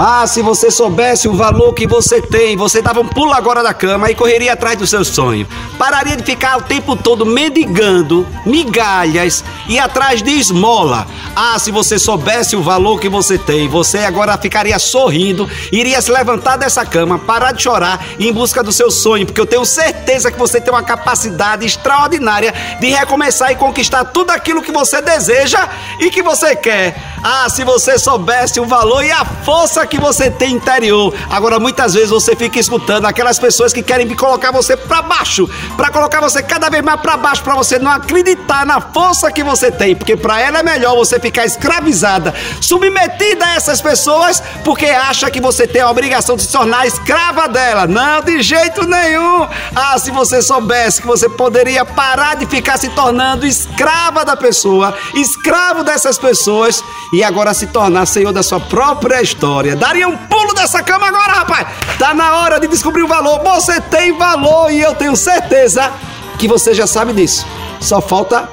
Ah, se você soubesse o valor que você tem, você dava um pulo agora da cama e correria atrás do seu sonho. Pararia de ficar o tempo todo mendigando migalhas e atrás de esmola. Ah, se você soubesse o valor que você tem, você agora ficaria sorrindo, iria se levantar dessa cama, parar de chorar em busca do seu sonho, porque eu tenho certeza que você tem uma capacidade extraordinária de recomeçar e conquistar tudo aquilo que você deseja e que você quer. Ah, se você soubesse o valor e a força que você tem interior. Agora, muitas vezes você fica escutando aquelas pessoas que querem colocar você para baixo, para colocar você cada vez mais para baixo, para você não acreditar na força que você tem, porque para ela é melhor você ficar escravizada, submetida a essas pessoas, porque acha que você tem a obrigação de se tornar escrava dela. Não, de jeito nenhum. Ah, se você soubesse que você poderia parar de ficar se tornando escrava da pessoa, escravo dessas pessoas e agora se tornar senhor da sua própria história. Daria um pulo dessa cama agora, rapaz! Tá na hora de descobrir o valor. Você tem valor e eu tenho certeza que você já sabe disso. Só falta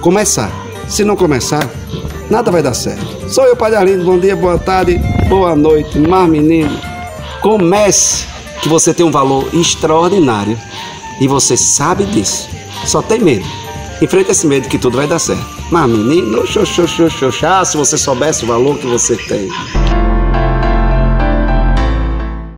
começar. Se não começar, nada vai dar certo. Sou eu, Padre Arlindo. Bom dia, boa tarde, boa noite, mar menino. Comece, que você tem um valor extraordinário e você sabe disso. Só tem medo. Enfrenta esse medo que tudo vai dar certo. Mas menino, xoxô, se você soubesse o valor que você tem.